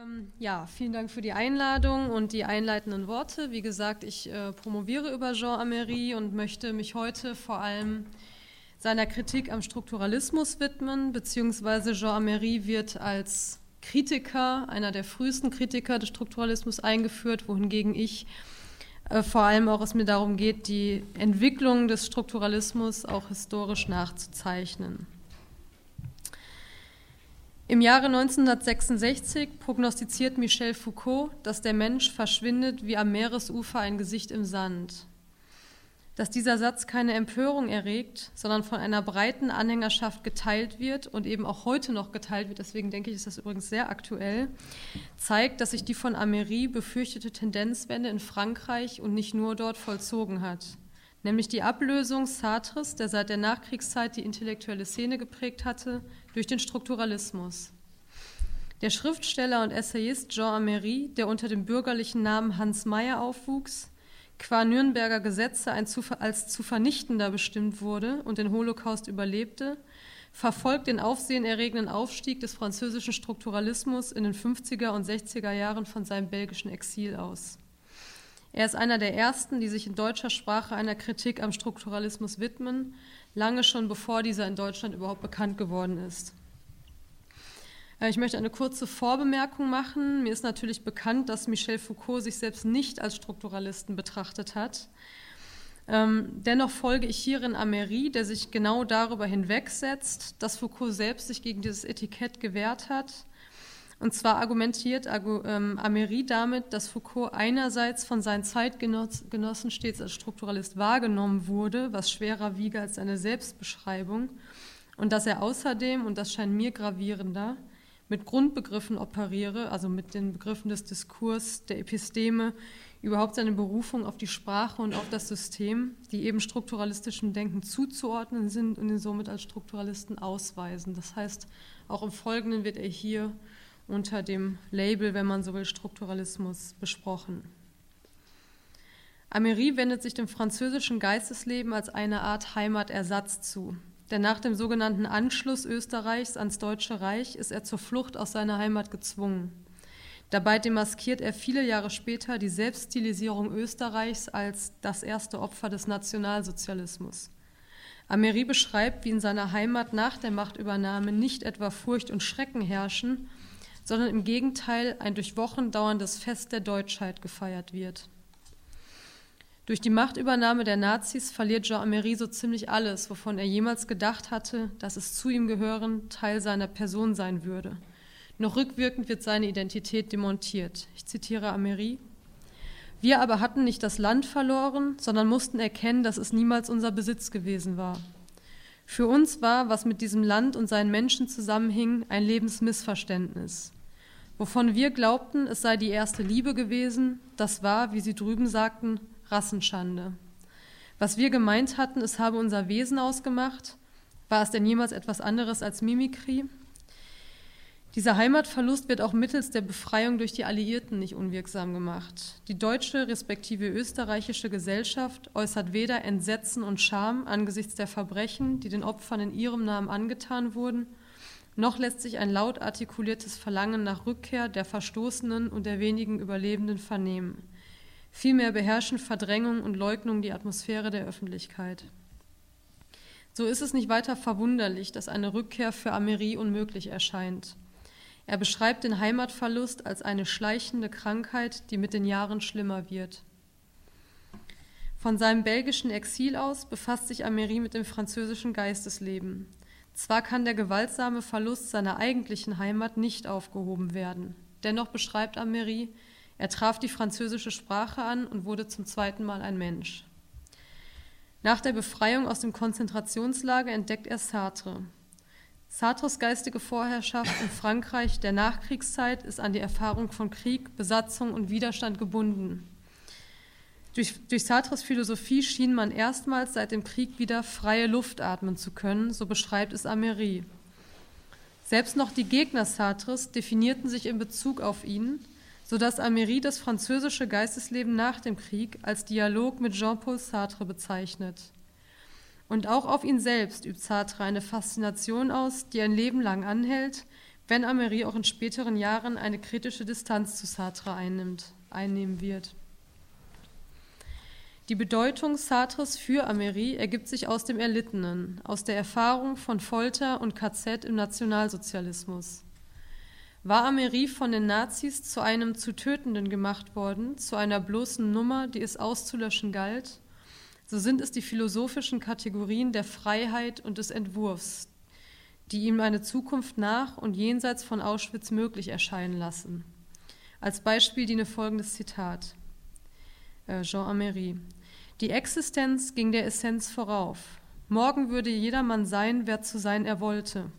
Ähm, ja, vielen Dank für die Einladung und die einleitenden Worte. Wie gesagt, ich äh, promoviere über Jean Amery und möchte mich heute vor allem seiner Kritik am Strukturalismus widmen, beziehungsweise Jean Amery wird als Kritiker, einer der frühesten Kritiker des Strukturalismus eingeführt, wohingegen ich äh, vor allem auch es mir darum geht, die Entwicklung des Strukturalismus auch historisch nachzuzeichnen. Im Jahre 1966 prognostiziert Michel Foucault, dass der Mensch verschwindet wie am Meeresufer ein Gesicht im Sand. Dass dieser Satz keine Empörung erregt, sondern von einer breiten Anhängerschaft geteilt wird und eben auch heute noch geteilt wird, deswegen denke ich, ist das übrigens sehr aktuell, zeigt, dass sich die von Amery befürchtete Tendenzwende in Frankreich und nicht nur dort vollzogen hat nämlich die Ablösung Sartres, der seit der Nachkriegszeit die intellektuelle Szene geprägt hatte, durch den Strukturalismus. Der Schriftsteller und Essayist Jean Amery, der unter dem bürgerlichen Namen Hans Meyer aufwuchs, qua Nürnberger Gesetze als zu vernichtender bestimmt wurde und den Holocaust überlebte, verfolgt den aufsehenerregenden Aufstieg des französischen Strukturalismus in den 50er und 60er Jahren von seinem belgischen Exil aus. Er ist einer der ersten, die sich in deutscher Sprache einer Kritik am Strukturalismus widmen, lange schon bevor dieser in Deutschland überhaupt bekannt geworden ist. Äh, ich möchte eine kurze Vorbemerkung machen. Mir ist natürlich bekannt, dass Michel Foucault sich selbst nicht als Strukturalisten betrachtet hat. Ähm, dennoch folge ich hierin Amery, der sich genau darüber hinwegsetzt, dass Foucault selbst sich gegen dieses Etikett gewehrt hat und zwar argumentiert ähm, Amery damit, dass Foucault einerseits von seinen Zeitgenossen stets als Strukturalist wahrgenommen wurde, was schwerer wiege als seine Selbstbeschreibung, und dass er außerdem, und das scheint mir gravierender, mit Grundbegriffen operiere, also mit den Begriffen des Diskurs, der Episteme, überhaupt seine Berufung auf die Sprache und auf das System, die eben strukturalistischem Denken zuzuordnen sind und ihn somit als Strukturalisten ausweisen. Das heißt, auch im Folgenden wird er hier unter dem Label, wenn man so will, Strukturalismus besprochen. Amery wendet sich dem französischen Geistesleben als eine Art Heimatersatz zu. Denn nach dem sogenannten Anschluss Österreichs ans Deutsche Reich ist er zur Flucht aus seiner Heimat gezwungen. Dabei demaskiert er viele Jahre später die Selbststilisierung Österreichs als das erste Opfer des Nationalsozialismus. Amery beschreibt, wie in seiner Heimat nach der Machtübernahme nicht etwa Furcht und Schrecken herrschen, sondern im Gegenteil ein durch Wochen dauerndes Fest der Deutschheit gefeiert wird. Durch die Machtübernahme der Nazis verliert Jean Amery so ziemlich alles, wovon er jemals gedacht hatte, dass es zu ihm gehören, Teil seiner Person sein würde. Noch rückwirkend wird seine Identität demontiert. Ich zitiere Amery. Wir aber hatten nicht das Land verloren, sondern mussten erkennen, dass es niemals unser Besitz gewesen war. Für uns war, was mit diesem Land und seinen Menschen zusammenhing, ein Lebensmissverständnis. Wovon wir glaubten, es sei die erste Liebe gewesen, das war, wie sie drüben sagten, Rassenschande. Was wir gemeint hatten, es habe unser Wesen ausgemacht, war es denn jemals etwas anderes als Mimikrie? Dieser Heimatverlust wird auch mittels der Befreiung durch die Alliierten nicht unwirksam gemacht. Die deutsche respektive österreichische Gesellschaft äußert weder Entsetzen und Scham angesichts der Verbrechen, die den Opfern in ihrem Namen angetan wurden, noch lässt sich ein laut artikuliertes Verlangen nach Rückkehr der Verstoßenen und der wenigen Überlebenden vernehmen. Vielmehr beherrschen Verdrängung und Leugnung die Atmosphäre der Öffentlichkeit. So ist es nicht weiter verwunderlich, dass eine Rückkehr für Amery unmöglich erscheint. Er beschreibt den Heimatverlust als eine schleichende Krankheit, die mit den Jahren schlimmer wird. Von seinem belgischen Exil aus befasst sich Amery mit dem französischen Geistesleben. Zwar kann der gewaltsame Verlust seiner eigentlichen Heimat nicht aufgehoben werden. Dennoch beschreibt Amery, er traf die französische Sprache an und wurde zum zweiten Mal ein Mensch. Nach der Befreiung aus dem Konzentrationslager entdeckt er Sartre. Sartres geistige Vorherrschaft in Frankreich der Nachkriegszeit ist an die Erfahrung von Krieg, Besatzung und Widerstand gebunden. Durch, durch Sartres Philosophie schien man erstmals seit dem Krieg wieder freie Luft atmen zu können, so beschreibt es Amery. Selbst noch die Gegner Sartres definierten sich in Bezug auf ihn, sodass Amery das französische Geistesleben nach dem Krieg als Dialog mit Jean-Paul Sartre bezeichnet. Und auch auf ihn selbst übt Sartre eine Faszination aus, die ein Leben lang anhält, wenn Amery auch in späteren Jahren eine kritische Distanz zu Sartre einnimmt, einnehmen wird. Die Bedeutung Sartres für Amery ergibt sich aus dem Erlittenen, aus der Erfahrung von Folter und KZ im Nationalsozialismus. War Amery von den Nazis zu einem zu Tötenden gemacht worden, zu einer bloßen Nummer, die es auszulöschen galt, so sind es die philosophischen Kategorien der Freiheit und des Entwurfs, die ihm eine Zukunft nach und jenseits von Auschwitz möglich erscheinen lassen. Als Beispiel diene folgendes Zitat. Äh, Jean Amery. Die Existenz ging der Essenz vorauf. Morgen würde jedermann sein, wer zu sein er wollte.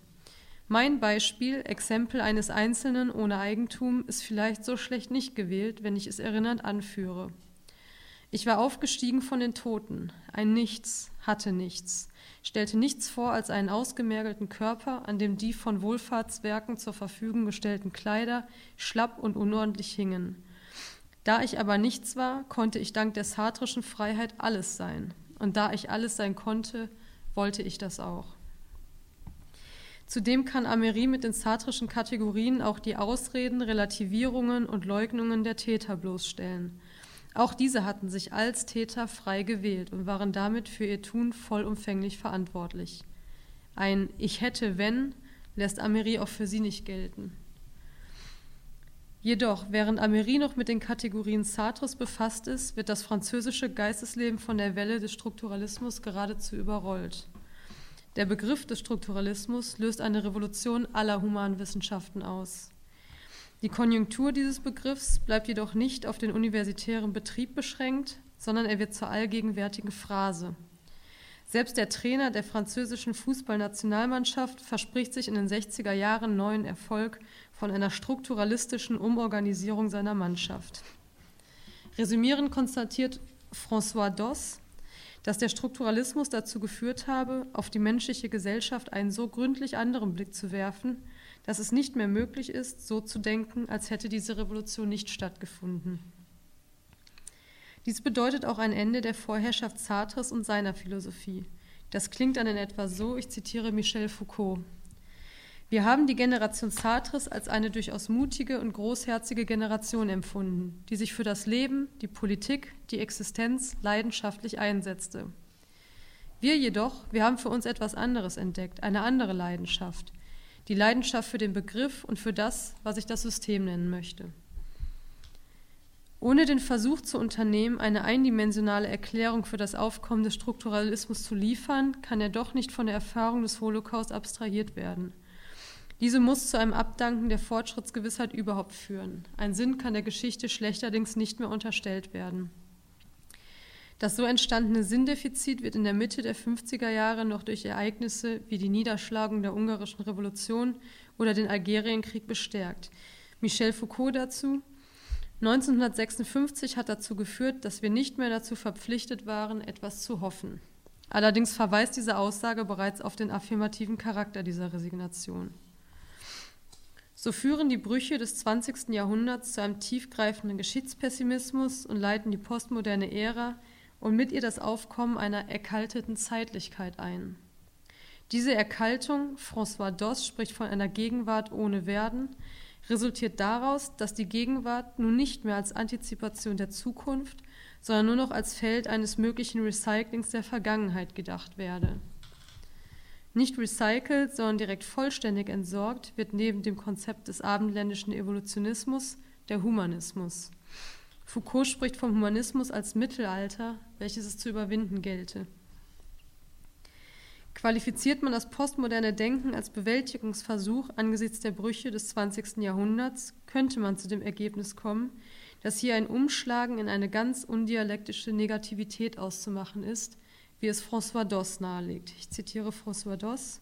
Mein Beispiel, Exempel eines Einzelnen ohne Eigentum, ist vielleicht so schlecht nicht gewählt, wenn ich es erinnernd anführe. Ich war aufgestiegen von den Toten, ein Nichts, hatte nichts, stellte nichts vor als einen ausgemergelten Körper, an dem die von Wohlfahrtswerken zur Verfügung gestellten Kleider schlapp und unordentlich hingen. Da ich aber nichts war, konnte ich dank der sartrischen Freiheit alles sein. Und da ich alles sein konnte, wollte ich das auch. Zudem kann Amery mit den sartrischen Kategorien auch die Ausreden, Relativierungen und Leugnungen der Täter bloßstellen. Auch diese hatten sich als Täter frei gewählt und waren damit für ihr Tun vollumfänglich verantwortlich. Ein Ich hätte wenn lässt Amery auch für sie nicht gelten. Jedoch, während Amery noch mit den Kategorien Sartres befasst ist, wird das französische Geistesleben von der Welle des Strukturalismus geradezu überrollt. Der Begriff des Strukturalismus löst eine Revolution aller Humanwissenschaften aus. Die Konjunktur dieses Begriffs bleibt jedoch nicht auf den universitären Betrieb beschränkt, sondern er wird zur allgegenwärtigen Phrase. Selbst der Trainer der französischen Fußballnationalmannschaft verspricht sich in den 60er Jahren neuen Erfolg von einer strukturalistischen Umorganisierung seiner Mannschaft. Resümierend konstatiert François Doss, dass der Strukturalismus dazu geführt habe, auf die menschliche Gesellschaft einen so gründlich anderen Blick zu werfen, dass es nicht mehr möglich ist, so zu denken, als hätte diese Revolution nicht stattgefunden. Dies bedeutet auch ein Ende der Vorherrschaft Sartres und seiner Philosophie. Das klingt dann in etwa so, ich zitiere Michel Foucault. Wir haben die Generation Sartres als eine durchaus mutige und großherzige Generation empfunden, die sich für das Leben, die Politik, die Existenz leidenschaftlich einsetzte. Wir jedoch, wir haben für uns etwas anderes entdeckt, eine andere Leidenschaft, die Leidenschaft für den Begriff und für das, was ich das System nennen möchte. Ohne den Versuch zu unternehmen, eine eindimensionale Erklärung für das Aufkommen des Strukturalismus zu liefern, kann er doch nicht von der Erfahrung des Holocaust abstrahiert werden – diese muss zu einem Abdanken der Fortschrittsgewissheit überhaupt führen. Ein Sinn kann der Geschichte schlechterdings nicht mehr unterstellt werden. Das so entstandene Sinndefizit wird in der Mitte der 50er Jahre noch durch Ereignisse wie die Niederschlagung der ungarischen Revolution oder den Algerienkrieg bestärkt. Michel Foucault dazu. 1956 hat dazu geführt, dass wir nicht mehr dazu verpflichtet waren, etwas zu hoffen. Allerdings verweist diese Aussage bereits auf den affirmativen Charakter dieser Resignation. So führen die Brüche des 20. Jahrhunderts zu einem tiefgreifenden Geschichtspessimismus und leiten die postmoderne Ära und mit ihr das Aufkommen einer erkalteten Zeitlichkeit ein. Diese Erkaltung, François Doss spricht von einer Gegenwart ohne Werden, resultiert daraus, dass die Gegenwart nun nicht mehr als Antizipation der Zukunft, sondern nur noch als Feld eines möglichen Recyclings der Vergangenheit gedacht werde. Nicht recycelt, sondern direkt vollständig entsorgt wird neben dem Konzept des abendländischen Evolutionismus der Humanismus. Foucault spricht vom Humanismus als Mittelalter, welches es zu überwinden gelte. Qualifiziert man das postmoderne Denken als Bewältigungsversuch angesichts der Brüche des 20. Jahrhunderts, könnte man zu dem Ergebnis kommen, dass hier ein Umschlagen in eine ganz undialektische Negativität auszumachen ist, wie es François Doss nahelegt. Ich zitiere François Doss.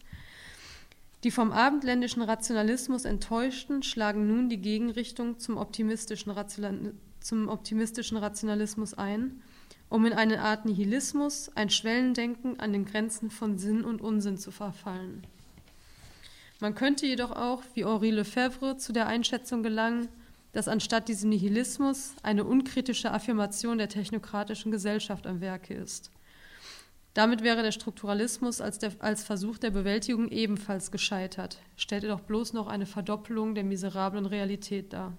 Die vom abendländischen Rationalismus Enttäuschten schlagen nun die Gegenrichtung zum optimistischen, zum optimistischen Rationalismus ein, um in eine Art Nihilismus, ein Schwellendenken an den Grenzen von Sinn und Unsinn zu verfallen. Man könnte jedoch auch, wie Henri Lefebvre, zu der Einschätzung gelangen, dass anstatt diesem Nihilismus eine unkritische Affirmation der technokratischen Gesellschaft am Werke ist. Damit wäre der Strukturalismus als, der, als Versuch der Bewältigung ebenfalls gescheitert, stellte doch bloß noch eine Verdoppelung der miserablen Realität dar.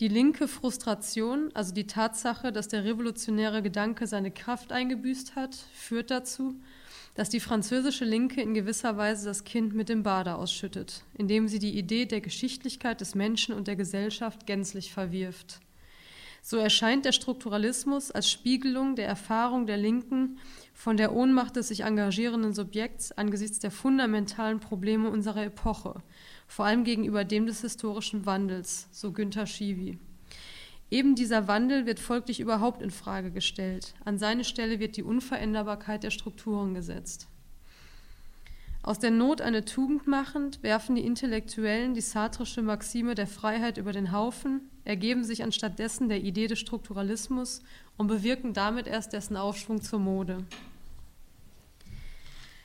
Die linke Frustration, also die Tatsache, dass der revolutionäre Gedanke seine Kraft eingebüßt hat, führt dazu, dass die französische Linke in gewisser Weise das Kind mit dem Bade ausschüttet, indem sie die Idee der Geschichtlichkeit des Menschen und der Gesellschaft gänzlich verwirft. So erscheint der Strukturalismus als Spiegelung der Erfahrung der Linken von der Ohnmacht des sich engagierenden Subjekts angesichts der fundamentalen Probleme unserer Epoche, vor allem gegenüber dem des historischen Wandels, so Günter Schiwi. Eben dieser Wandel wird folglich überhaupt in Frage gestellt. An seine Stelle wird die Unveränderbarkeit der Strukturen gesetzt. Aus der Not eine Tugend machend, werfen die Intellektuellen die sartrische Maxime der Freiheit über den Haufen, ergeben sich anstattdessen der Idee des Strukturalismus und bewirken damit erst dessen Aufschwung zur Mode.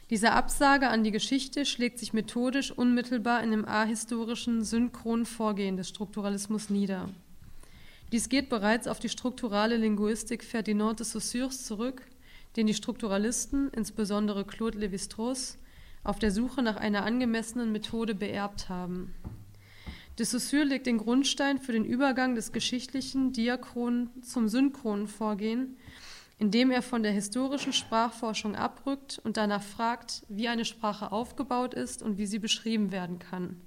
Diese Absage an die Geschichte schlägt sich methodisch unmittelbar in dem ahistorischen, synchronen Vorgehen des Strukturalismus nieder. Dies geht bereits auf die strukturale Linguistik Ferdinand de Saussures zurück, den die Strukturalisten, insbesondere Claude Lévi-Strauss, auf der Suche nach einer angemessenen Methode beerbt haben. De Saussure legt den Grundstein für den Übergang des geschichtlichen diachronen zum synchronen Vorgehen, indem er von der historischen Sprachforschung abrückt und danach fragt, wie eine Sprache aufgebaut ist und wie sie beschrieben werden kann.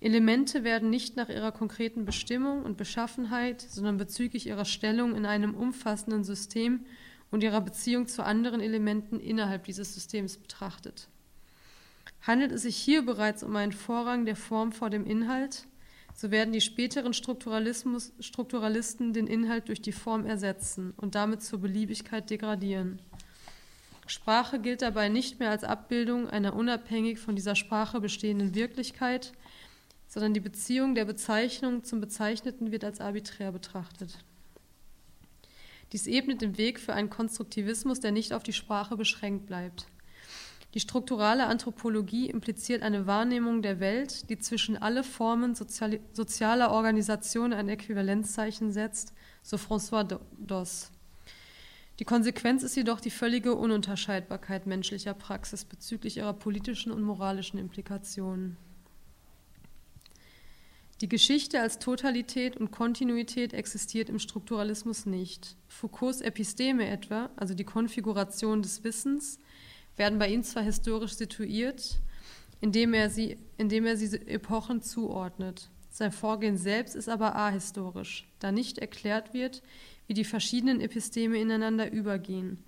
Elemente werden nicht nach ihrer konkreten Bestimmung und Beschaffenheit, sondern bezüglich ihrer Stellung in einem umfassenden System und ihrer Beziehung zu anderen Elementen innerhalb dieses Systems betrachtet. Handelt es sich hier bereits um einen Vorrang der Form vor dem Inhalt, so werden die späteren Strukturalisten den Inhalt durch die Form ersetzen und damit zur Beliebigkeit degradieren. Sprache gilt dabei nicht mehr als Abbildung einer unabhängig von dieser Sprache bestehenden Wirklichkeit, sondern die Beziehung der Bezeichnung zum Bezeichneten wird als arbiträr betrachtet. Dies ebnet den Weg für einen Konstruktivismus, der nicht auf die Sprache beschränkt bleibt. Die strukturale Anthropologie impliziert eine Wahrnehmung der Welt, die zwischen alle Formen soziale, sozialer Organisation ein Äquivalenzzeichen setzt, so François Doss. Die Konsequenz ist jedoch die völlige Ununterscheidbarkeit menschlicher Praxis bezüglich ihrer politischen und moralischen Implikationen. Die Geschichte als Totalität und Kontinuität existiert im Strukturalismus nicht. Foucaults Episteme etwa, also die Konfiguration des Wissens, werden bei ihm zwar historisch situiert, indem er sie, indem er sie Epochen zuordnet. Sein Vorgehen selbst ist aber ahistorisch, da nicht erklärt wird, wie die verschiedenen Episteme ineinander übergehen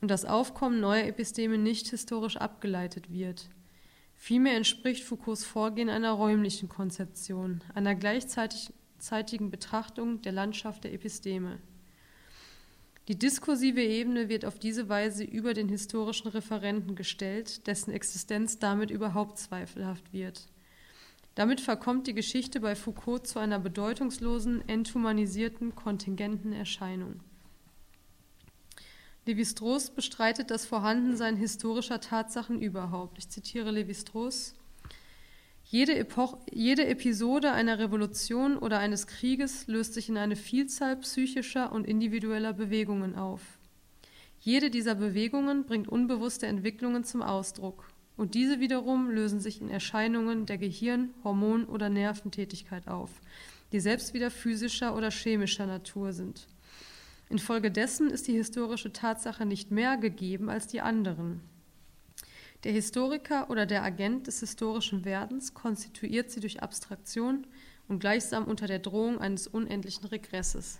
und das Aufkommen neuer Episteme nicht historisch abgeleitet wird. Vielmehr entspricht Foucaults Vorgehen einer räumlichen Konzeption, einer gleichzeitigen Betrachtung der Landschaft der Episteme. Die diskursive Ebene wird auf diese Weise über den historischen Referenten gestellt, dessen Existenz damit überhaupt zweifelhaft wird. Damit verkommt die Geschichte bei Foucault zu einer bedeutungslosen, enthumanisierten, kontingenten Erscheinung. Lévi-Strauss bestreitet das Vorhandensein historischer Tatsachen überhaupt. Ich zitiere Lévi-Strauss. Jede, Epoch, jede Episode einer Revolution oder eines Krieges löst sich in eine Vielzahl psychischer und individueller Bewegungen auf. Jede dieser Bewegungen bringt unbewusste Entwicklungen zum Ausdruck, und diese wiederum lösen sich in Erscheinungen der Gehirn-, Hormon- oder Nerventätigkeit auf, die selbst wieder physischer oder chemischer Natur sind. Infolgedessen ist die historische Tatsache nicht mehr gegeben als die anderen. Der Historiker oder der Agent des historischen Werdens konstituiert sie durch Abstraktion und gleichsam unter der Drohung eines unendlichen Regresses.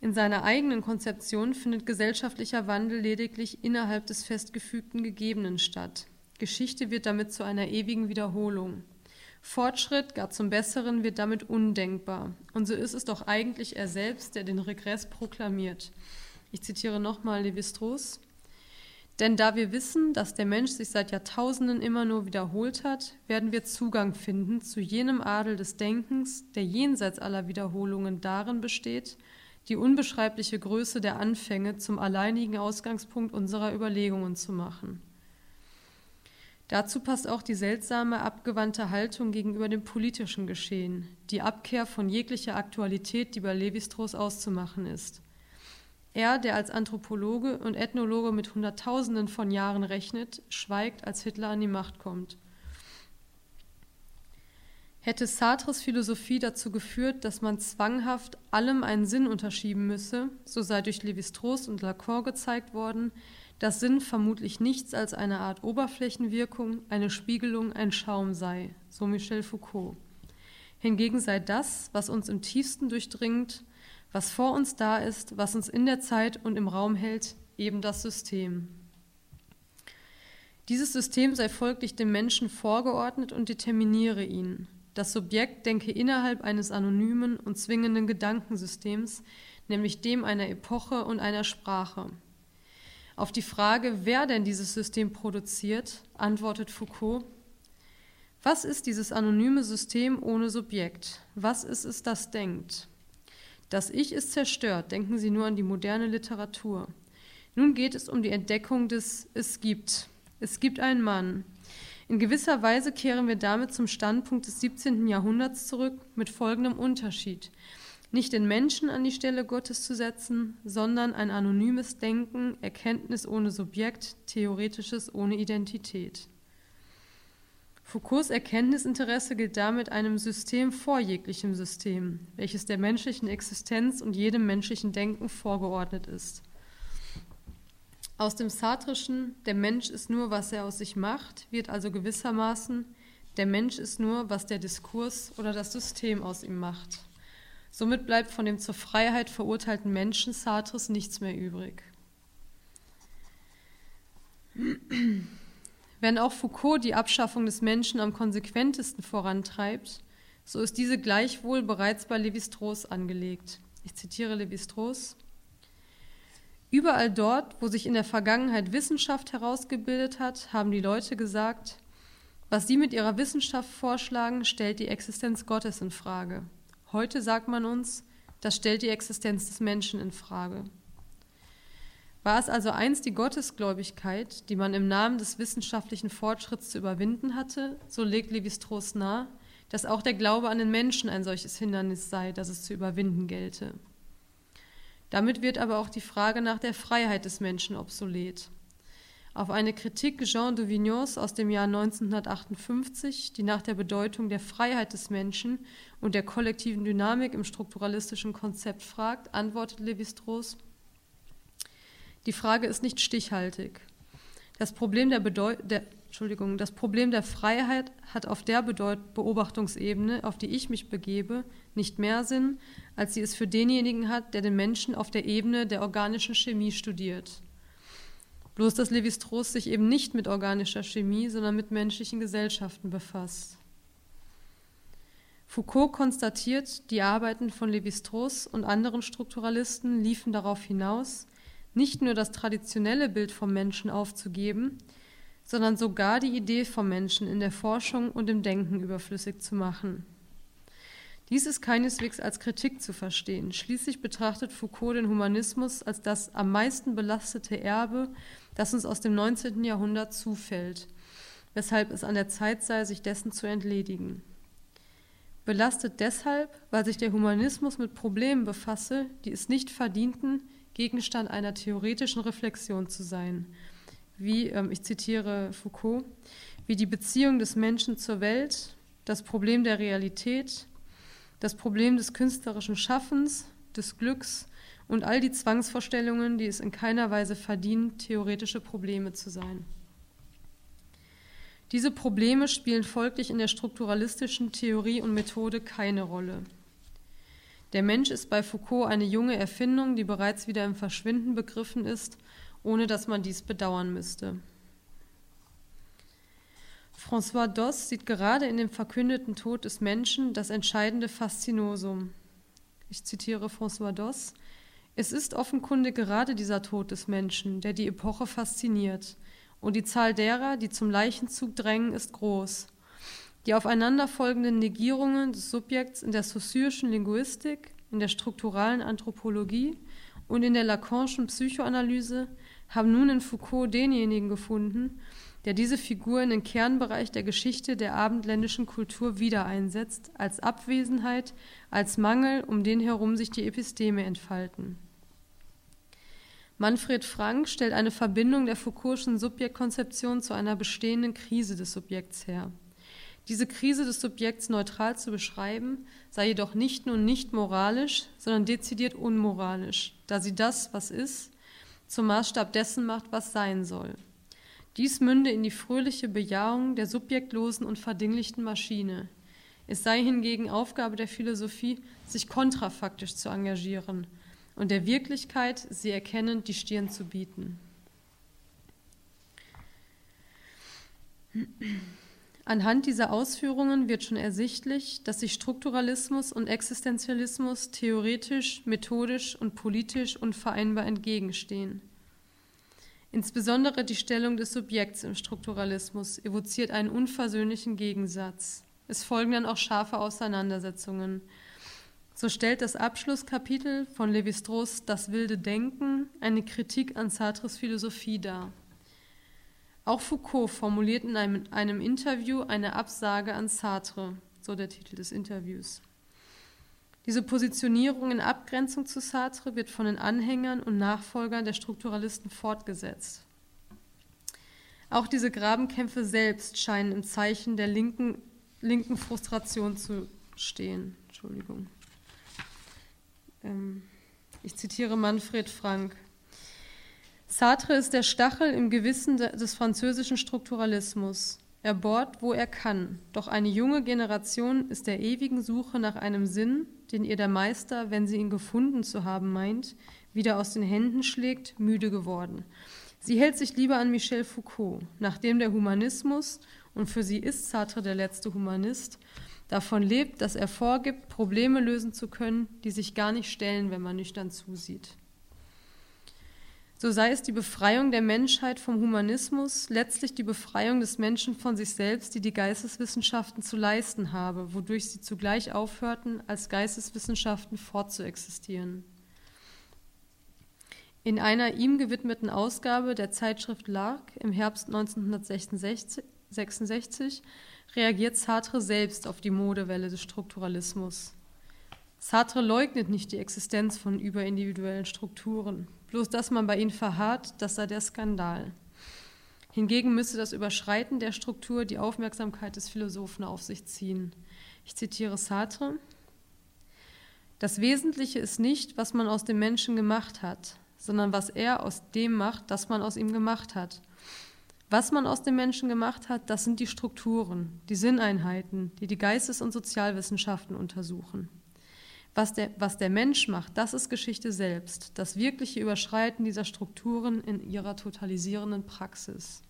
In seiner eigenen Konzeption findet gesellschaftlicher Wandel lediglich innerhalb des festgefügten Gegebenen statt. Geschichte wird damit zu einer ewigen Wiederholung. Fortschritt, gar zum Besseren, wird damit undenkbar. Und so ist es doch eigentlich er selbst, der den Regress proklamiert. Ich zitiere nochmal Levi-Strauss. Denn da wir wissen, dass der Mensch sich seit Jahrtausenden immer nur wiederholt hat, werden wir Zugang finden zu jenem Adel des Denkens, der jenseits aller Wiederholungen darin besteht, die unbeschreibliche Größe der Anfänge zum alleinigen Ausgangspunkt unserer Überlegungen zu machen. Dazu passt auch die seltsame, abgewandte Haltung gegenüber dem politischen Geschehen, die Abkehr von jeglicher Aktualität, die bei Levi-Strauss auszumachen ist. Er, der als Anthropologe und Ethnologe mit Hunderttausenden von Jahren rechnet, schweigt, als Hitler an die Macht kommt. Hätte Sartres Philosophie dazu geführt, dass man zwanghaft allem einen Sinn unterschieben müsse, so sei durch Lévi-Strauss und Lacan gezeigt worden, dass Sinn vermutlich nichts als eine Art Oberflächenwirkung, eine Spiegelung, ein Schaum sei, so Michel Foucault. Hingegen sei das, was uns im tiefsten durchdringt, was vor uns da ist, was uns in der Zeit und im Raum hält, eben das System. Dieses System sei folglich dem Menschen vorgeordnet und determiniere ihn. Das Subjekt denke innerhalb eines anonymen und zwingenden Gedankensystems, nämlich dem einer Epoche und einer Sprache. Auf die Frage, wer denn dieses System produziert, antwortet Foucault, was ist dieses anonyme System ohne Subjekt? Was ist es, das denkt? Das Ich ist zerstört, denken Sie nur an die moderne Literatur. Nun geht es um die Entdeckung des Es gibt. Es gibt einen Mann. In gewisser Weise kehren wir damit zum Standpunkt des 17. Jahrhunderts zurück mit folgendem Unterschied nicht den Menschen an die Stelle Gottes zu setzen, sondern ein anonymes Denken, Erkenntnis ohne Subjekt, Theoretisches ohne Identität. Foucaults Erkenntnisinteresse gilt damit einem System vor jeglichem System, welches der menschlichen Existenz und jedem menschlichen Denken vorgeordnet ist. Aus dem Sartrischen, der Mensch ist nur, was er aus sich macht, wird also gewissermaßen, der Mensch ist nur, was der Diskurs oder das System aus ihm macht. Somit bleibt von dem zur Freiheit verurteilten Menschen Sartres nichts mehr übrig. Wenn auch Foucault die Abschaffung des Menschen am konsequentesten vorantreibt, so ist diese gleichwohl bereits bei Lévi-Strauss angelegt. Ich zitiere Lévi-Strauss. Überall dort, wo sich in der Vergangenheit Wissenschaft herausgebildet hat, haben die Leute gesagt, was sie mit ihrer Wissenschaft vorschlagen, stellt die Existenz Gottes in Frage. Heute sagt man uns, das stellt die Existenz des Menschen in Frage. War es also einst die Gottesgläubigkeit, die man im Namen des wissenschaftlichen Fortschritts zu überwinden hatte, so legt Lévi-Strauss nahe, dass auch der Glaube an den Menschen ein solches Hindernis sei, das es zu überwinden gelte. Damit wird aber auch die Frage nach der Freiheit des Menschen obsolet. Auf eine Kritik Jean de Vignons aus dem Jahr 1958, die nach der Bedeutung der Freiheit des Menschen und der kollektiven Dynamik im strukturalistischen Konzept fragt, antwortet Lévi-Strauss, die Frage ist nicht stichhaltig. Das Problem der, Bedeu der, Entschuldigung, das Problem der Freiheit hat auf der Bedeut Beobachtungsebene, auf die ich mich begebe, nicht mehr Sinn, als sie es für denjenigen hat, der den Menschen auf der Ebene der organischen Chemie studiert. Bloß dass Lévi-Strauss sich eben nicht mit organischer Chemie, sondern mit menschlichen Gesellschaften befasst. Foucault konstatiert, die Arbeiten von Lévi-Strauss und anderen Strukturalisten liefen darauf hinaus, nicht nur das traditionelle Bild vom Menschen aufzugeben, sondern sogar die Idee vom Menschen in der Forschung und im Denken überflüssig zu machen. Dies ist keineswegs als Kritik zu verstehen. Schließlich betrachtet Foucault den Humanismus als das am meisten belastete Erbe, das uns aus dem 19. Jahrhundert zufällt, weshalb es an der Zeit sei, sich dessen zu entledigen. Belastet deshalb, weil sich der Humanismus mit Problemen befasse, die es nicht verdienten, Gegenstand einer theoretischen Reflexion zu sein. Wie, ähm, ich zitiere Foucault, wie die Beziehung des Menschen zur Welt, das Problem der Realität, das Problem des künstlerischen Schaffens, des Glücks und all die Zwangsvorstellungen, die es in keiner Weise verdienen, theoretische Probleme zu sein. Diese Probleme spielen folglich in der strukturalistischen Theorie und Methode keine Rolle. Der Mensch ist bei Foucault eine junge Erfindung, die bereits wieder im Verschwinden begriffen ist, ohne dass man dies bedauern müsste. François Doss sieht gerade in dem verkündeten Tod des Menschen das entscheidende Faszinosum. Ich zitiere François Doss. Es ist offenkundig gerade dieser Tod des Menschen, der die Epoche fasziniert – und die Zahl derer, die zum Leichenzug drängen, ist groß. Die aufeinanderfolgenden Negierungen des Subjekts in der saussüre'schen Linguistik, in der strukturalen Anthropologie und in der Lacanischen Psychoanalyse haben nun in Foucault denjenigen gefunden, der diese Figur in den Kernbereich der Geschichte der abendländischen Kultur wieder einsetzt, als Abwesenheit, als Mangel, um den herum sich die Episteme entfalten. Manfred Frank stellt eine Verbindung der Foucault'schen Subjektkonzeption zu einer bestehenden Krise des Subjekts her. Diese Krise des Subjekts neutral zu beschreiben, sei jedoch nicht nur nicht moralisch, sondern dezidiert unmoralisch, da sie das, was ist, zum Maßstab dessen macht, was sein soll. Dies münde in die fröhliche Bejahung der subjektlosen und verdinglichten Maschine. Es sei hingegen Aufgabe der Philosophie, sich kontrafaktisch zu engagieren und der Wirklichkeit, sie erkennend, die Stirn zu bieten. Anhand dieser Ausführungen wird schon ersichtlich, dass sich Strukturalismus und Existenzialismus theoretisch, methodisch und politisch unvereinbar entgegenstehen. Insbesondere die Stellung des Subjekts im Strukturalismus evoziert einen unversöhnlichen Gegensatz. Es folgen dann auch scharfe Auseinandersetzungen. So stellt das Abschlusskapitel von Lévi-Strauss Das wilde Denken eine Kritik an Sartres Philosophie dar. Auch Foucault formuliert in einem, einem Interview eine Absage an Sartre, so der Titel des Interviews. Diese Positionierung in Abgrenzung zu Sartre wird von den Anhängern und Nachfolgern der Strukturalisten fortgesetzt. Auch diese Grabenkämpfe selbst scheinen im Zeichen der linken, linken Frustration zu stehen. Entschuldigung. Ähm, ich zitiere Manfred Frank. Sartre ist der Stachel im Gewissen des französischen Strukturalismus. Er bohrt, wo er kann, doch eine junge Generation ist der ewigen Suche nach einem Sinn, den ihr der Meister, wenn sie ihn gefunden zu haben meint, wieder aus den Händen schlägt, müde geworden. Sie hält sich lieber an Michel Foucault, nachdem der Humanismus, und für sie ist Sartre der letzte Humanist, davon lebt, dass er vorgibt, Probleme lösen zu können, die sich gar nicht stellen, wenn man nüchtern zusieht so sei es die Befreiung der Menschheit vom Humanismus, letztlich die Befreiung des Menschen von sich selbst, die die Geisteswissenschaften zu leisten habe, wodurch sie zugleich aufhörten, als Geisteswissenschaften fortzuexistieren. In einer ihm gewidmeten Ausgabe der Zeitschrift Lark im Herbst 1966 reagiert Sartre selbst auf die Modewelle des Strukturalismus. Sartre leugnet nicht die Existenz von überindividuellen Strukturen. Bloß dass man bei ihnen verharrt, das sei der Skandal. Hingegen müsse das Überschreiten der Struktur die Aufmerksamkeit des Philosophen auf sich ziehen. Ich zitiere Sartre. Das Wesentliche ist nicht, was man aus dem Menschen gemacht hat, sondern was er aus dem macht, das man aus ihm gemacht hat. Was man aus dem Menschen gemacht hat, das sind die Strukturen, die Sinneinheiten, die die Geistes- und Sozialwissenschaften untersuchen. Was der, was der Mensch macht, das ist Geschichte selbst, das wirkliche Überschreiten dieser Strukturen in ihrer totalisierenden Praxis.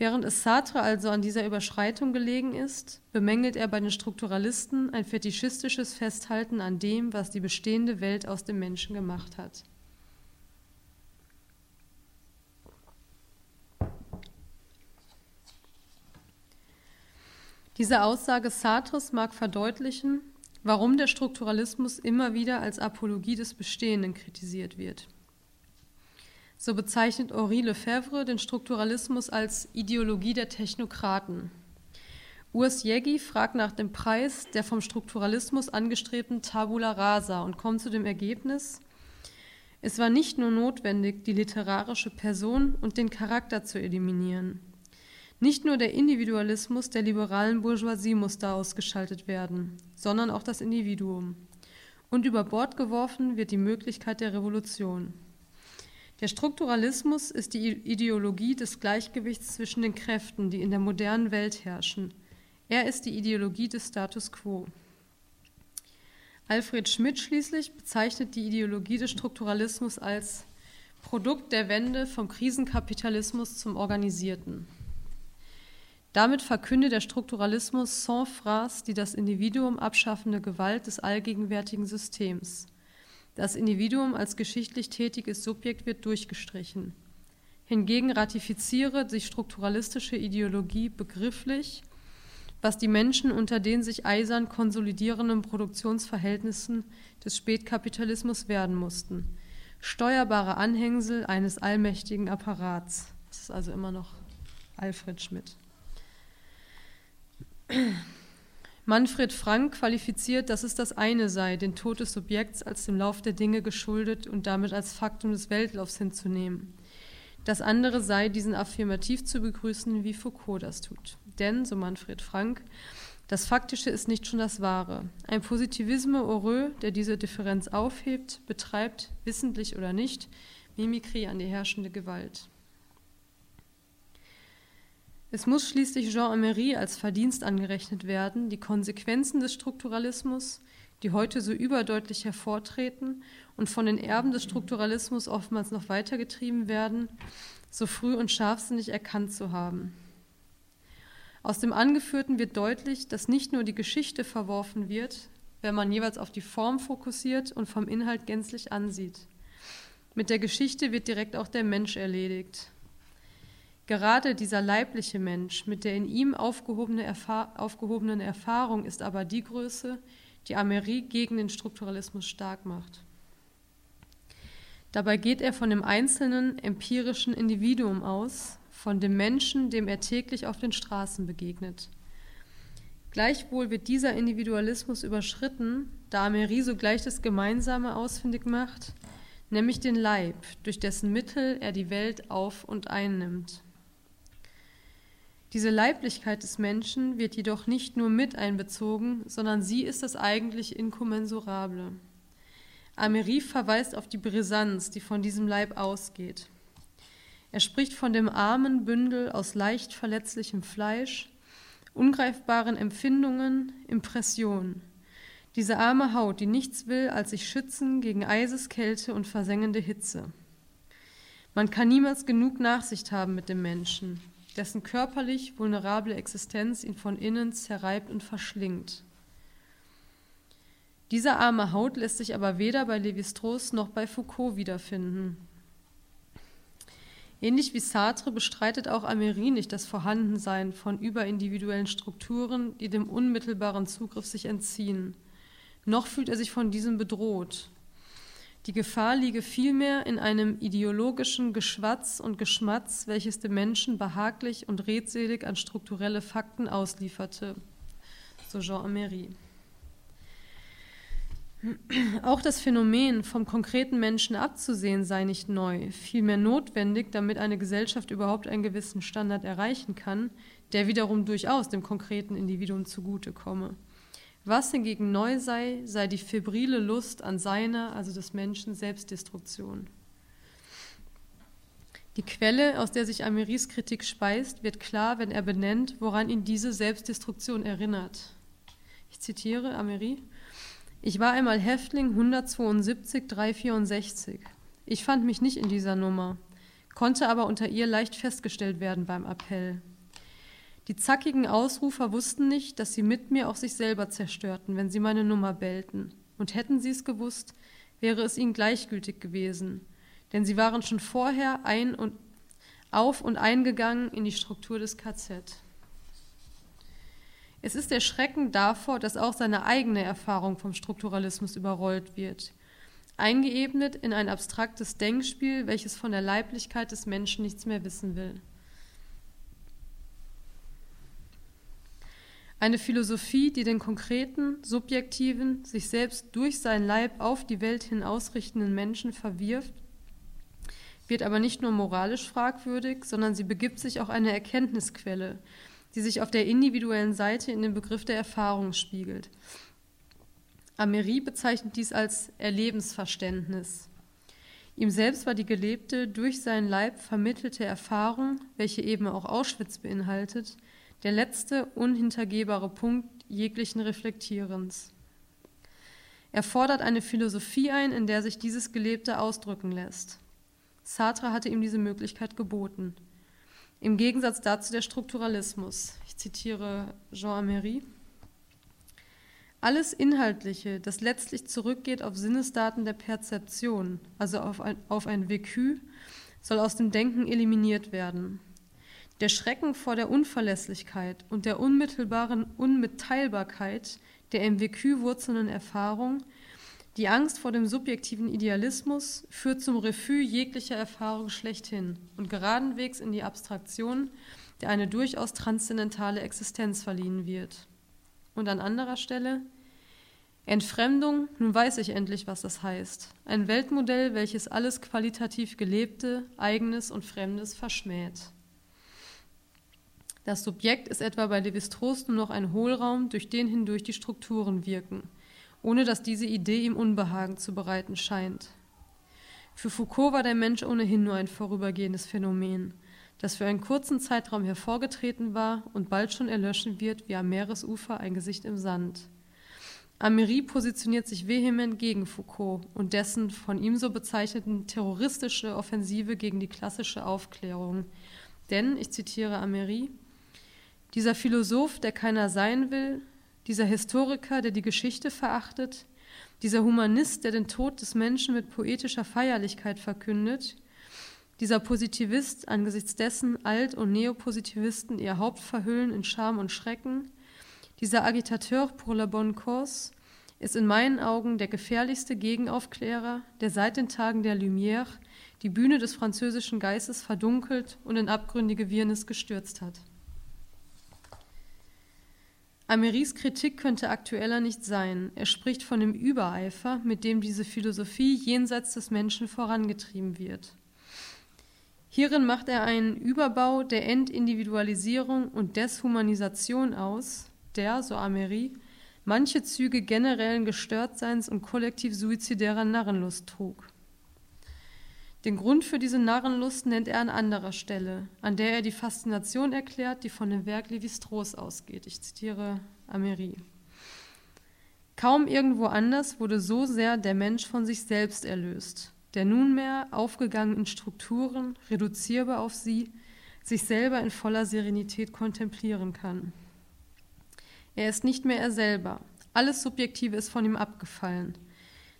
Während es Sartre also an dieser Überschreitung gelegen ist, bemängelt er bei den Strukturalisten ein fetischistisches Festhalten an dem, was die bestehende Welt aus dem Menschen gemacht hat. Diese Aussage Sartres mag verdeutlichen, warum der Strukturalismus immer wieder als Apologie des Bestehenden kritisiert wird. So bezeichnet Henri Lefebvre den Strukturalismus als Ideologie der Technokraten. Urs Jägi fragt nach dem Preis der vom Strukturalismus angestrebten Tabula rasa und kommt zu dem Ergebnis, es war nicht nur notwendig, die literarische Person und den Charakter zu eliminieren. Nicht nur der Individualismus der liberalen Bourgeoisie muss da ausgeschaltet werden, sondern auch das Individuum. Und über Bord geworfen wird die Möglichkeit der Revolution. Der Strukturalismus ist die Ideologie des Gleichgewichts zwischen den Kräften, die in der modernen Welt herrschen. Er ist die Ideologie des Status quo. Alfred Schmidt schließlich bezeichnet die Ideologie des Strukturalismus als Produkt der Wende vom Krisenkapitalismus zum Organisierten. Damit verkündet der Strukturalismus sans phrase die das Individuum abschaffende Gewalt des allgegenwärtigen Systems. Das Individuum als geschichtlich tätiges Subjekt wird durchgestrichen. Hingegen ratifiziere die strukturalistische Ideologie begrifflich, was die Menschen unter den sich eisern konsolidierenden Produktionsverhältnissen des Spätkapitalismus werden mussten. Steuerbare Anhängsel eines allmächtigen Apparats. Das ist also immer noch Alfred Schmidt. Manfred Frank qualifiziert, dass es das eine sei, den Tod des Subjekts als dem Lauf der Dinge geschuldet und damit als Faktum des Weltlaufs hinzunehmen. Das andere sei, diesen affirmativ zu begrüßen, wie Foucault das tut. Denn, so Manfred Frank, das Faktische ist nicht schon das Wahre. Ein Positivisme heureux, der diese Differenz aufhebt, betreibt, wissentlich oder nicht, Mimikrie an die herrschende Gewalt. Es muss schließlich Jean Amery als Verdienst angerechnet werden, die Konsequenzen des Strukturalismus, die heute so überdeutlich hervortreten und von den Erben des Strukturalismus oftmals noch weitergetrieben werden, so früh und scharfsinnig erkannt zu haben. Aus dem Angeführten wird deutlich, dass nicht nur die Geschichte verworfen wird, wenn man jeweils auf die Form fokussiert und vom Inhalt gänzlich ansieht. Mit der Geschichte wird direkt auch der Mensch erledigt. Gerade dieser leibliche Mensch mit der in ihm aufgehobene Erfahr aufgehobenen Erfahrung ist aber die Größe, die Amerie gegen den Strukturalismus stark macht. Dabei geht er von dem einzelnen empirischen Individuum aus, von dem Menschen, dem er täglich auf den Straßen begegnet. Gleichwohl wird dieser Individualismus überschritten, da Amery sogleich das Gemeinsame ausfindig macht, nämlich den Leib, durch dessen Mittel er die Welt auf und einnimmt. Diese Leiblichkeit des Menschen wird jedoch nicht nur mit einbezogen, sondern sie ist das eigentlich Inkommensurable. Amery verweist auf die Brisanz, die von diesem Leib ausgeht. Er spricht von dem armen Bündel aus leicht verletzlichem Fleisch, ungreifbaren Empfindungen, Impressionen. Diese arme Haut, die nichts will, als sich schützen gegen Eiseskälte und versengende Hitze. Man kann niemals genug Nachsicht haben mit dem Menschen, dessen körperlich vulnerable Existenz ihn von innen zerreibt und verschlingt. Diese arme Haut lässt sich aber weder bei Lévi-Strauss noch bei Foucault wiederfinden. Ähnlich wie Sartre bestreitet auch Amery nicht das Vorhandensein von überindividuellen Strukturen, die dem unmittelbaren Zugriff sich entziehen. Noch fühlt er sich von diesem bedroht. Die Gefahr liege vielmehr in einem ideologischen Geschwatz und Geschmatz, welches dem Menschen behaglich und redselig an strukturelle Fakten auslieferte. So Jean Amery. Auch das Phänomen, vom konkreten Menschen abzusehen, sei nicht neu, vielmehr notwendig, damit eine Gesellschaft überhaupt einen gewissen Standard erreichen kann, der wiederum durchaus dem konkreten Individuum zugutekomme. Was hingegen neu sei, sei die febrile Lust an seiner, also des Menschen, Selbstdestruktion. Die Quelle, aus der sich Ameris Kritik speist, wird klar, wenn er benennt, woran ihn diese Selbstdestruktion erinnert. Ich zitiere Amerie. Ich war einmal Häftling 172 364. Ich fand mich nicht in dieser Nummer, konnte aber unter ihr leicht festgestellt werden beim Appell. Die zackigen Ausrufer wussten nicht, dass sie mit mir auch sich selber zerstörten, wenn sie meine Nummer bellten. Und hätten sie es gewusst, wäre es ihnen gleichgültig gewesen, denn sie waren schon vorher ein und auf und eingegangen in die Struktur des KZ. Es ist der Schrecken davor, dass auch seine eigene Erfahrung vom Strukturalismus überrollt wird, eingeebnet in ein abstraktes Denkspiel, welches von der Leiblichkeit des Menschen nichts mehr wissen will. Eine Philosophie, die den konkreten, subjektiven, sich selbst durch sein Leib auf die Welt hin ausrichtenden Menschen verwirft, wird aber nicht nur moralisch fragwürdig, sondern sie begibt sich auch eine Erkenntnisquelle, die sich auf der individuellen Seite in dem Begriff der Erfahrung spiegelt. Amery bezeichnet dies als Erlebensverständnis. Ihm selbst war die gelebte, durch seinen Leib vermittelte Erfahrung, welche eben auch Auschwitz beinhaltet, der letzte unhintergehbare Punkt jeglichen Reflektierens. Er fordert eine Philosophie ein, in der sich dieses Gelebte ausdrücken lässt. Sartre hatte ihm diese Möglichkeit geboten. Im Gegensatz dazu der Strukturalismus. Ich zitiere Jean Amery. Alles Inhaltliche, das letztlich zurückgeht auf Sinnesdaten der Perzeption, also auf ein, auf ein Vécu, soll aus dem Denken eliminiert werden. Der Schrecken vor der Unverlässlichkeit und der unmittelbaren Unmitteilbarkeit der im Vécu wurzelnden Erfahrung die Angst vor dem subjektiven Idealismus führt zum Refus jeglicher Erfahrung schlechthin und geradenwegs in die Abstraktion, der eine durchaus transzendentale Existenz verliehen wird. Und an anderer Stelle, Entfremdung, nun weiß ich endlich, was das heißt. Ein Weltmodell, welches alles qualitativ Gelebte, Eigenes und Fremdes verschmäht. Das Subjekt ist etwa bei Levi-Strauss nur noch ein Hohlraum, durch den hindurch die Strukturen wirken, ohne dass diese Idee ihm Unbehagen zu bereiten scheint. Für Foucault war der Mensch ohnehin nur ein vorübergehendes Phänomen, das für einen kurzen Zeitraum hervorgetreten war und bald schon erlöschen wird wie am Meeresufer ein Gesicht im Sand. Améry positioniert sich vehement gegen Foucault und dessen von ihm so bezeichneten terroristische Offensive gegen die klassische Aufklärung. Denn, ich zitiere Améry, dieser Philosoph, der keiner sein will, dieser Historiker, der die Geschichte verachtet, dieser Humanist, der den Tod des Menschen mit poetischer Feierlichkeit verkündet, dieser Positivist, angesichts dessen Alt- und Neopositivisten ihr Haupt verhüllen in Scham und Schrecken, dieser Agitateur pour la bonne cause ist in meinen Augen der gefährlichste Gegenaufklärer, der seit den Tagen der Lumière die Bühne des französischen Geistes verdunkelt und in abgründige Wirrnis gestürzt hat. Ameris Kritik könnte aktueller nicht sein. Er spricht von dem Übereifer, mit dem diese Philosophie jenseits des Menschen vorangetrieben wird. Hierin macht er einen Überbau der Entindividualisierung und Deshumanisation aus, der, so Amery, manche Züge generellen Gestörtseins und kollektiv suizidärer Narrenlust trug. Den Grund für diese Narrenlust nennt er an anderer Stelle, an der er die Faszination erklärt, die von dem Werk Levi-Strauss ausgeht. Ich zitiere Amery. Kaum irgendwo anders wurde so sehr der Mensch von sich selbst erlöst, der nunmehr aufgegangen in Strukturen, reduzierbar auf sie, sich selber in voller Serenität kontemplieren kann. Er ist nicht mehr er selber. Alles Subjektive ist von ihm abgefallen.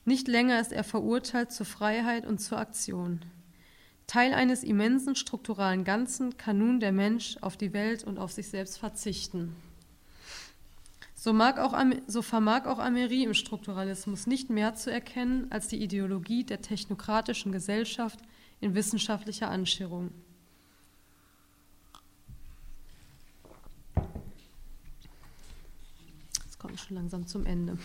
Nicht länger ist er verurteilt zur Freiheit und zur Aktion. Teil eines immensen strukturalen Ganzen kann nun der Mensch auf die Welt und auf sich selbst verzichten. So, auch, so, vermag auch Amery im Strukturalismus nicht mehr zu erkennen als die Ideologie der technokratischen Gesellschaft in wissenschaftlicher Anscherung. Jetzt komme ich schon langsam zum Ende.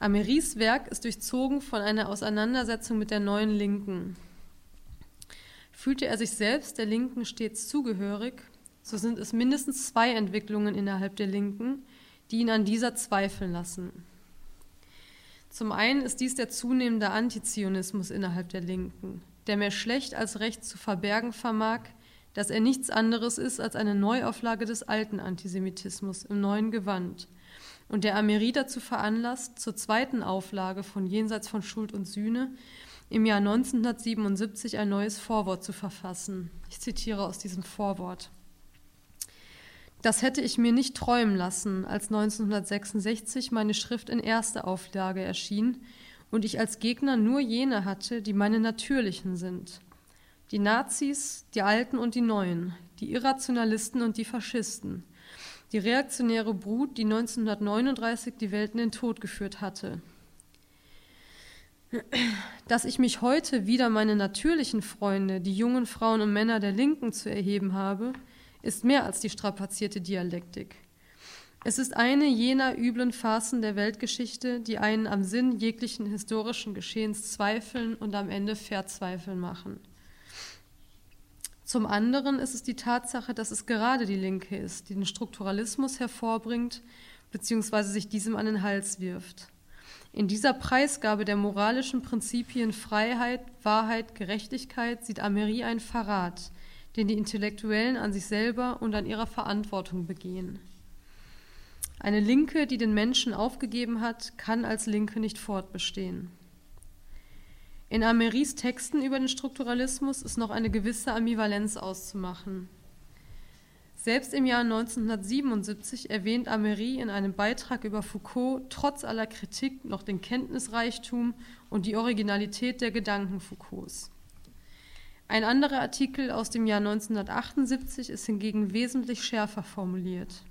Ameris Werk ist durchzogen von einer Auseinandersetzung mit der neuen Linken. Fühlte er sich selbst der Linken stets zugehörig, so sind es mindestens zwei Entwicklungen innerhalb der Linken, die ihn an dieser zweifeln lassen. Zum einen ist dies der zunehmende Antizionismus innerhalb der Linken, der mehr schlecht als recht zu verbergen vermag, dass er nichts anderes ist als eine Neuauflage des alten Antisemitismus im neuen Gewand und der Ameri dazu veranlasst, zur zweiten Auflage von Jenseits von Schuld und Sühne im Jahr 1977 ein neues Vorwort zu verfassen. Ich zitiere aus diesem Vorwort. Das hätte ich mir nicht träumen lassen, als 1966 meine Schrift in erster Auflage erschien und ich als Gegner nur jene hatte, die meine natürlichen sind. Die Nazis, die Alten und die Neuen, die Irrationalisten und die Faschisten, die reaktionäre Brut, die 1939 die Welt in den Tod geführt hatte. Dass ich mich heute wieder meine natürlichen Freunde, die jungen Frauen und Männer der Linken zu erheben habe, ist mehr als die strapazierte Dialektik. Es ist eine jener üblen Phasen der Weltgeschichte, die einen am Sinn jeglichen historischen Geschehens zweifeln und am Ende verzweifeln machen. Zum anderen ist es die Tatsache, dass es gerade die Linke ist, die den Strukturalismus hervorbringt bzw. sich diesem an den Hals wirft. In dieser Preisgabe der moralischen Prinzipien Freiheit, Wahrheit, Gerechtigkeit sieht Amery einen Verrat, den die Intellektuellen an sich selber und an ihrer Verantwortung begehen. Eine Linke, die den Menschen aufgegeben hat, kann als Linke nicht fortbestehen. In Ameris Texten über den Strukturalismus ist noch eine gewisse Ambivalenz auszumachen. Selbst im Jahr 1977 erwähnt Amery in einem Beitrag über Foucault trotz aller Kritik noch den Kenntnisreichtum und die Originalität der Gedanken Foucaults. Ein anderer Artikel aus dem Jahr 1978 ist hingegen wesentlich schärfer formuliert.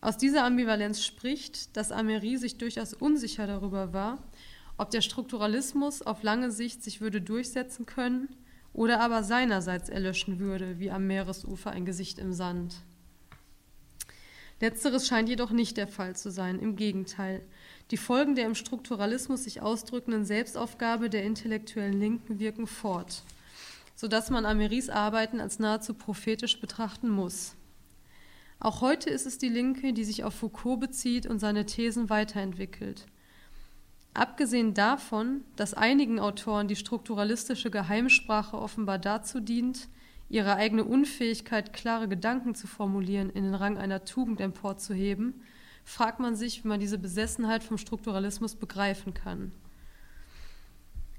Aus dieser Ambivalenz spricht, dass Amery sich durchaus unsicher darüber war, ob der Strukturalismus auf lange Sicht sich würde durchsetzen können oder aber seinerseits erlöschen würde, wie am Meeresufer ein Gesicht im Sand. Letzteres scheint jedoch nicht der Fall zu sein, im Gegenteil. Die Folgen der im Strukturalismus sich ausdrückenden Selbstaufgabe der intellektuellen Linken wirken fort, sodass man Ameris Arbeiten als nahezu prophetisch betrachten muss. Auch heute ist es die Linke, die sich auf Foucault bezieht und seine Thesen weiterentwickelt. Abgesehen davon, dass einigen Autoren die strukturalistische Geheimsprache offenbar dazu dient, ihre eigene Unfähigkeit, klare Gedanken zu formulieren, in den Rang einer Tugend emporzuheben, fragt man sich, wie man diese Besessenheit vom Strukturalismus begreifen kann.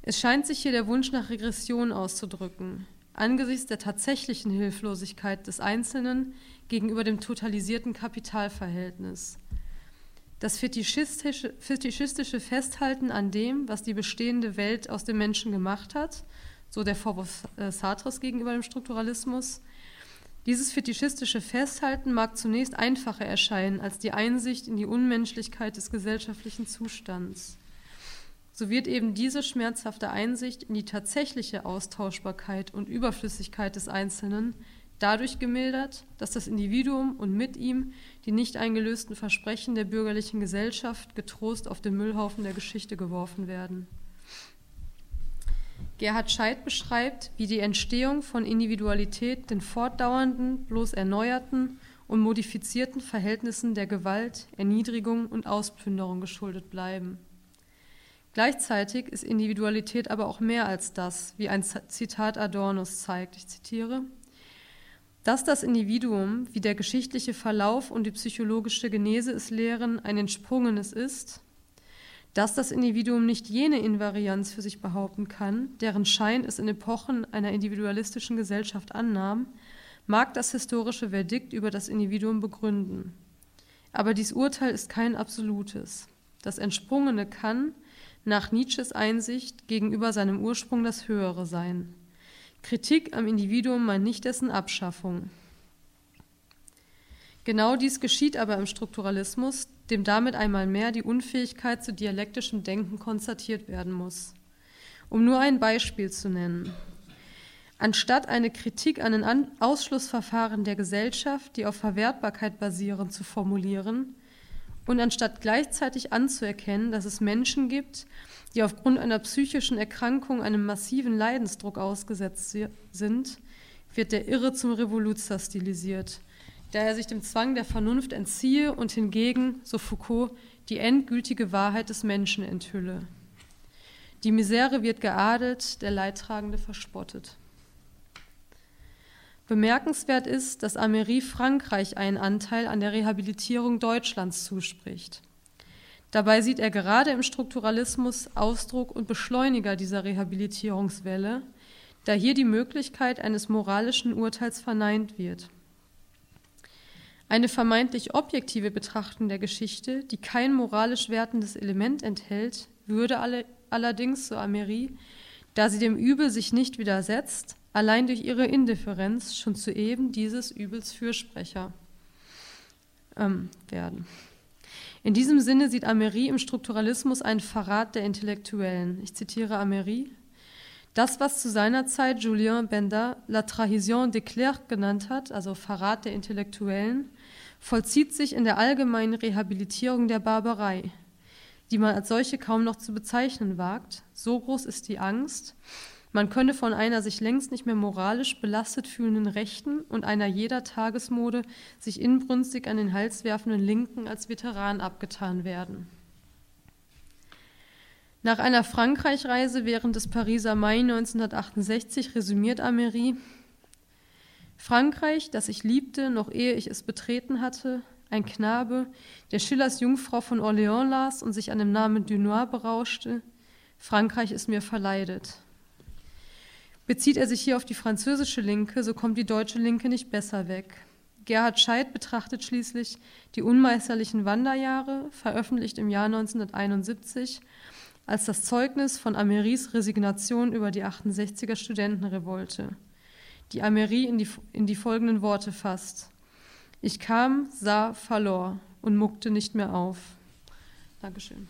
Es scheint sich hier der Wunsch nach Regression auszudrücken, angesichts der tatsächlichen Hilflosigkeit des Einzelnen gegenüber dem totalisierten Kapitalverhältnis. Das fetischistische, fetischistische Festhalten an dem, was die bestehende Welt aus dem Menschen gemacht hat, so der Vorwurf äh, Sartres gegenüber dem Strukturalismus. Dieses fetischistische Festhalten mag zunächst einfacher erscheinen als die Einsicht in die Unmenschlichkeit des gesellschaftlichen Zustands. So wird eben diese schmerzhafte Einsicht in die tatsächliche Austauschbarkeit und Überflüssigkeit des Einzelnen dadurch gemildert, dass das Individuum und mit ihm die nicht eingelösten Versprechen der bürgerlichen Gesellschaft getrost auf den Müllhaufen der Geschichte geworfen werden. Gerhard Scheid beschreibt, wie die Entstehung von Individualität den fortdauernden, bloß erneuerten und modifizierten Verhältnissen der Gewalt, Erniedrigung und Ausplünderung geschuldet bleiben. Gleichzeitig ist Individualität aber auch mehr als das, wie ein Zitat Adornos zeigt. Ich zitiere: Dass das Individuum, wie der geschichtliche Verlauf und die psychologische Genese es lehren, ein entsprungenes ist, dass das Individuum nicht jene Invarianz für sich behaupten kann, deren Schein es in Epochen einer individualistischen Gesellschaft annahm, mag das historische Verdikt über das Individuum begründen. Aber dies Urteil ist kein absolutes. Das Entsprungene kann, nach Nietzsches Einsicht, gegenüber seinem Ursprung das Höhere sein. Kritik am Individuum meint nicht dessen Abschaffung. Genau dies geschieht aber im Strukturalismus, dem damit einmal mehr die Unfähigkeit zu dialektischem Denken konstatiert werden muss. Um nur ein Beispiel zu nennen. Anstatt eine Kritik an den Ausschlussverfahren der Gesellschaft, die auf Verwertbarkeit basieren, zu formulieren, und anstatt gleichzeitig anzuerkennen, dass es Menschen gibt, die aufgrund einer psychischen Erkrankung einem massiven Leidensdruck ausgesetzt sind, wird der Irre zum Revoluzer stilisiert – da er sich dem Zwang der Vernunft entziehe und hingegen, so Foucault, die endgültige Wahrheit des Menschen enthülle. Die Misere wird geadelt, der Leidtragende verspottet. Bemerkenswert ist, dass Amery Frankreich einen Anteil an der Rehabilitierung Deutschlands zuspricht. Dabei sieht er gerade im Strukturalismus Ausdruck und Beschleuniger dieser Rehabilitierungswelle, da hier die Möglichkeit eines moralischen Urteils verneint wird. Eine vermeintlich objektive Betrachtung der Geschichte, die kein moralisch wertendes Element enthält, würde alle, allerdings, so Amery, da sie dem Übel sich nicht widersetzt, allein durch ihre Indifferenz schon zu eben dieses Übels Fürsprecher ähm, werden. In diesem Sinne sieht Amery im Strukturalismus einen Verrat der Intellektuellen. Ich zitiere Amery. Das, was zu seiner Zeit Julien Benda La Trahison des Clercs genannt hat, also Verrat der Intellektuellen, vollzieht sich in der allgemeinen Rehabilitierung der Barbarei, die man als solche kaum noch zu bezeichnen wagt. So groß ist die Angst, man könne von einer sich längst nicht mehr moralisch belastet fühlenden Rechten und einer jeder Tagesmode sich inbrünstig an den Hals werfenden Linken als Veteran abgetan werden. Nach einer Frankreichreise während des Pariser Mai 1968 resümiert Amery, Frankreich, das ich liebte, noch ehe ich es betreten hatte, ein Knabe, der Schillers Jungfrau von Orléans las und sich an dem Namen Dunois berauschte, Frankreich ist mir verleidet. Bezieht er sich hier auf die französische Linke, so kommt die deutsche Linke nicht besser weg. Gerhard Scheid betrachtet schließlich die unmeisterlichen Wanderjahre, veröffentlicht im Jahr 1971, als das Zeugnis von Ameris Resignation über die 68er Studentenrevolte die Amery in die, in die folgenden Worte fasst. Ich kam, sah, verlor und muckte nicht mehr auf. Dankeschön.